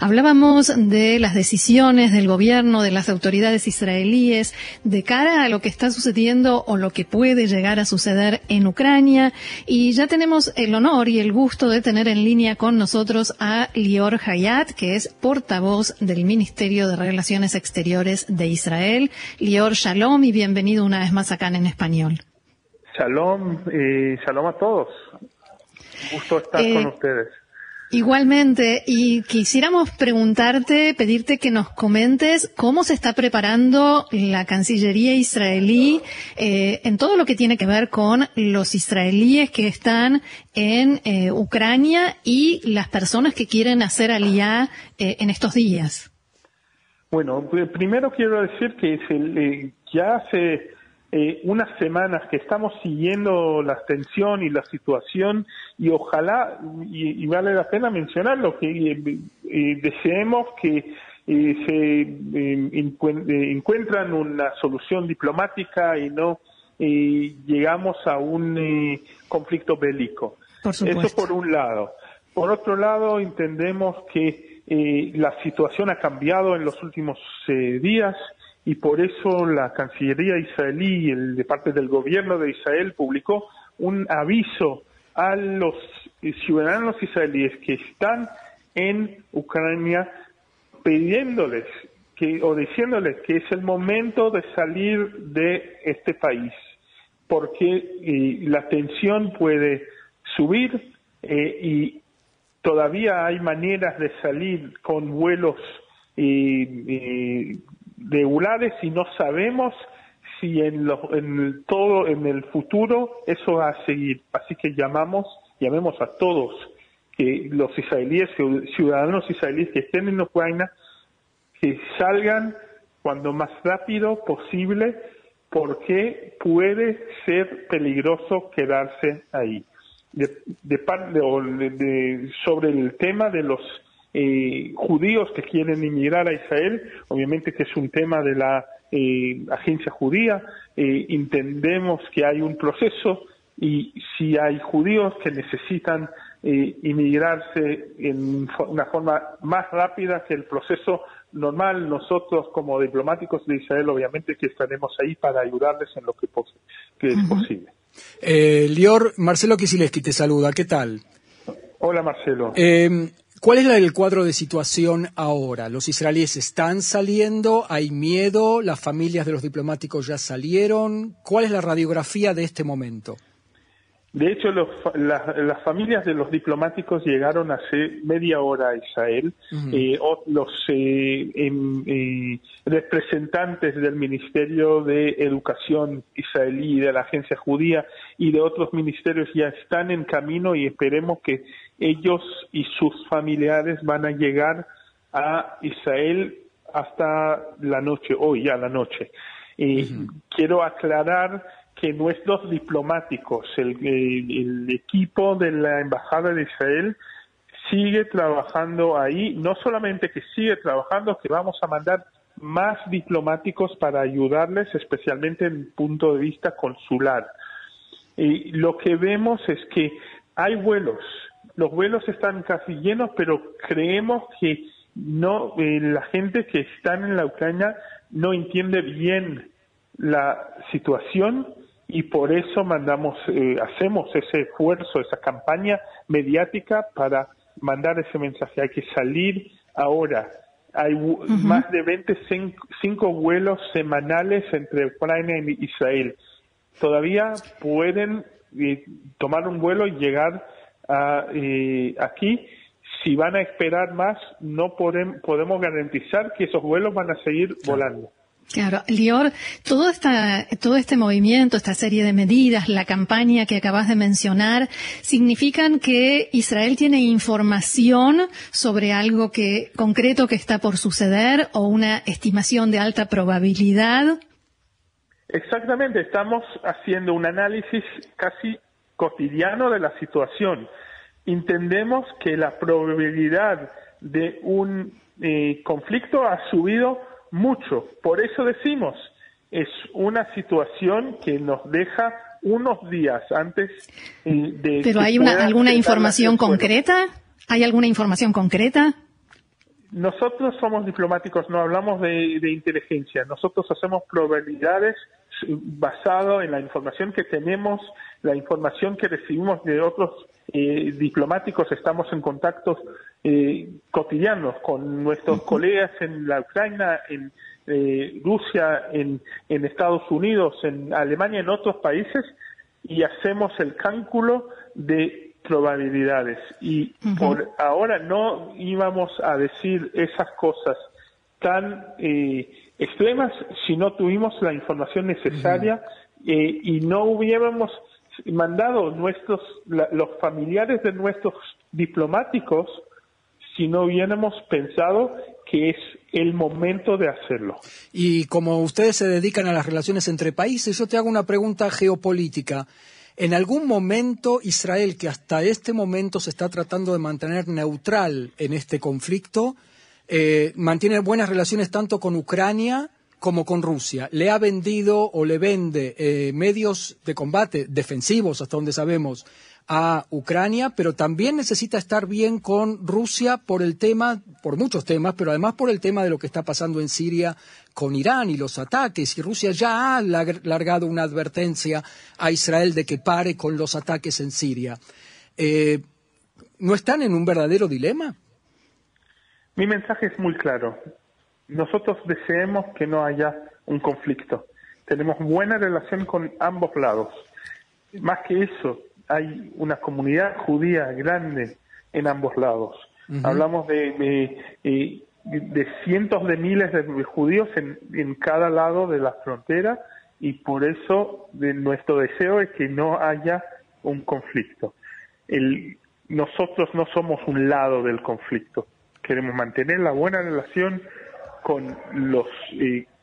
Hablábamos de las decisiones del gobierno, de las autoridades israelíes, de cara a lo que está sucediendo o lo que puede llegar a suceder en Ucrania. Y ya tenemos el honor y el gusto de tener en línea con nosotros a Lior Hayat, que es portavoz del Ministerio de Relaciones Exteriores de Israel. Lior, shalom y bienvenido una vez más acá en español. Shalom y shalom a todos. Gusto estar con Eh, ustedes. Igualmente, y quisiéramos preguntarte, pedirte que nos comentes cómo se está preparando la Cancillería israelí eh, en todo lo que tiene que ver con los israelíes que están en eh, Ucrania y las personas que quieren hacer aliyá eh, en estos días. Bueno, pr- primero quiero decir que se le- ya hace eh, unas semanas que estamos siguiendo la tensión y la situación y ojalá, y, y vale la pena mencionarlo, que eh, eh, deseemos que eh, se eh, encuen- eh, encuentran una solución diplomática y no eh, llegamos a un conflicto bélico. Por. Eso por un lado. Por otro lado, entendemos que eh, la situación ha cambiado en los últimos eh, días y por eso la Cancillería israelí, el, de parte del gobierno de Israel, publicó un aviso a los ciudadanos israelíes que están en Ucrania pidiéndoles que, o diciéndoles que es el momento de salir de este país, porque eh, la tensión puede subir eh, y todavía hay maneras de salir con vuelos eh, eh, regulares y no sabemos si en, en todo en el futuro eso va a seguir. Así que llamamos, llamemos a todos que los israelíes, ciudadanos israelíes que estén en Ucrania, que salgan cuando más rápido posible porque puede ser peligroso quedarse ahí. De, de- de- sobre el tema de los eh, judíos que quieren inmigrar a Israel, obviamente que es un tema de la eh, agencia judía, eh, entendemos que hay un proceso y si hay judíos que necesitan eh, inmigrarse en una forma más rápida que el proceso normal, nosotros como diplomáticos de Israel obviamente que estaremos ahí para ayudarles en lo que, pos- que es posible. Eh, Lior, Marcelo Kisileski te saluda, ¿qué tal? Hola Marcelo. Eh, ¿Cuál es el cuadro de situación ahora? ¿Los israelíes están saliendo? ¿Hay miedo? ¿Las familias de los diplomáticos ya salieron? ¿Cuál es la radiografía de este momento? De hecho, los la- las familias de los diplomáticos llegaron hace media hora a Israel. Eh, o- los eh, em- eh, representantes del Ministerio de Educación israelí, de la Agencia Judía y de otros ministerios ya están en camino y esperemos que ellos y sus familiares van a llegar a Israel hasta la noche, hoy ya la noche. Eh, Quiero aclarar que nuestros diplomáticos, el equipo de la Embajada de Israel, sigue trabajando ahí, no solamente que sigue trabajando, que vamos a mandar más diplomáticos para ayudarles, especialmente en el punto de vista consular. Y lo que vemos es que hay vuelos, los vuelos están casi llenos, pero creemos que no eh, la gente que está en la Ucrania no entiende bien la situación y por eso mandamos, eh, hacemos ese esfuerzo, esa campaña mediática para mandar ese mensaje. Hay que salir ahora. Hay vu- más de 25 vuelos semanales entre Ucrania y Israel. Todavía pueden eh, tomar un vuelo y llegar a, eh, aquí. Si van a esperar más, no podem- podemos garantizar que esos vuelos van a seguir volando. Claro, Lior, todo, esta, todo este movimiento, esta serie de medidas, la campaña que acabas de mencionar, significan que Israel tiene información sobre algo que concreto que está por suceder o una estimación de alta probabilidad. Exactamente, estamos haciendo un análisis casi cotidiano de la situación. Entendemos que la probabilidad de un eh, conflicto ha subido mucho. Por eso decimos, es una situación que nos deja unos días antes eh, de... ¿Pero hay una, alguna información concreta? ¿Hay alguna información concreta? Nosotros somos diplomáticos, no hablamos de, inteligencia. Nosotros hacemos probabilidades basado en la información que tenemos, la información que recibimos de otros eh, diplomáticos. Estamos en contactos eh, cotidianos con nuestros colegas en la Ucrania, en eh, Rusia, en, en Estados Unidos, en Alemania, en otros países, y hacemos el cálculo de probabilidades. Y por ahora no íbamos a decir esas cosas tan eh, extremas si no tuvimos la información necesaria eh, y no hubiéramos mandado nuestros los familiares de nuestros diplomáticos si no hubiéramos pensado que es el momento de hacerlo. Y como ustedes se dedican a las relaciones entre países, yo te hago una pregunta geopolítica. En algún momento Israel, que hasta este momento se está tratando de mantener neutral en este conflicto, eh, mantiene buenas relaciones tanto con Ucrania como con Rusia. Le ha vendido o le vende eh, medios de combate defensivos, hasta donde sabemos, a Ucrania, pero también necesita estar bien con Rusia por el tema, por muchos temas, pero además por el tema de lo que está pasando en Siria con Irán y los ataques. Y Rusia ya ha largado una advertencia a Israel de que pare con los ataques en Siria. Eh, ¿No están en un verdadero dilema? Mi mensaje es muy claro. Nosotros deseamos que no haya un conflicto. Tenemos buena relación con ambos lados. Más que eso, hay una comunidad judía grande en ambos lados. Hablamos de, eh, de, cientos de miles de judíos en, en, cada lado de la frontera y por eso de nuestro deseo es que no haya un conflicto. El, nosotros no somos un lado del conflicto. Queremos mantener la buena relación con los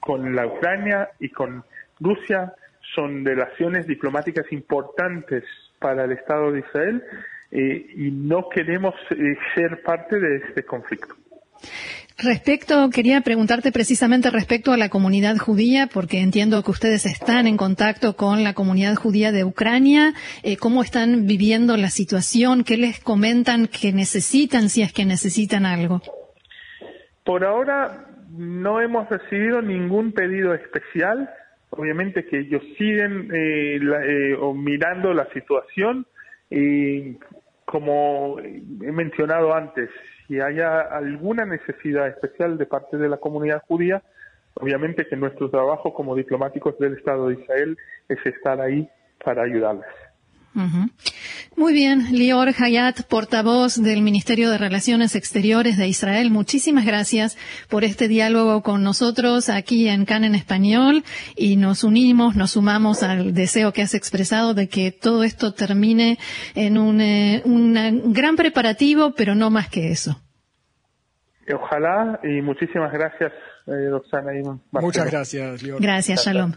con la Ucrania y con Rusia. Son relaciones diplomáticas importantes para el Estado de Israel eh, y no queremos eh, ser parte de este conflicto. Respecto, quería preguntarte precisamente respecto a la comunidad judía, porque entiendo que ustedes están en contacto con la comunidad judía de Ucrania. Eh, ¿Cómo están viviendo la situación? ¿Qué les comentan que necesitan si es que necesitan algo? Por ahora no hemos recibido ningún pedido especial obviamente que ellos siguen eh, eh, mirando la situación y como he mencionado antes, si haya alguna necesidad especial de parte de la comunidad judía, obviamente que nuestro trabajo como diplomáticos del Estado de Israel es estar ahí para ayudarles. Muy bien, Lior Hayat, portavoz del Ministerio de Relaciones Exteriores de Israel, muchísimas gracias por este diálogo con nosotros aquí en CAN en español y nos unimos, nos sumamos al deseo que has expresado de que todo esto termine en un, eh, gran preparativo, pero no más que eso. Ojalá y muchísimas gracias, eh, Muchas gracias, Lior. Gracias, Shalom.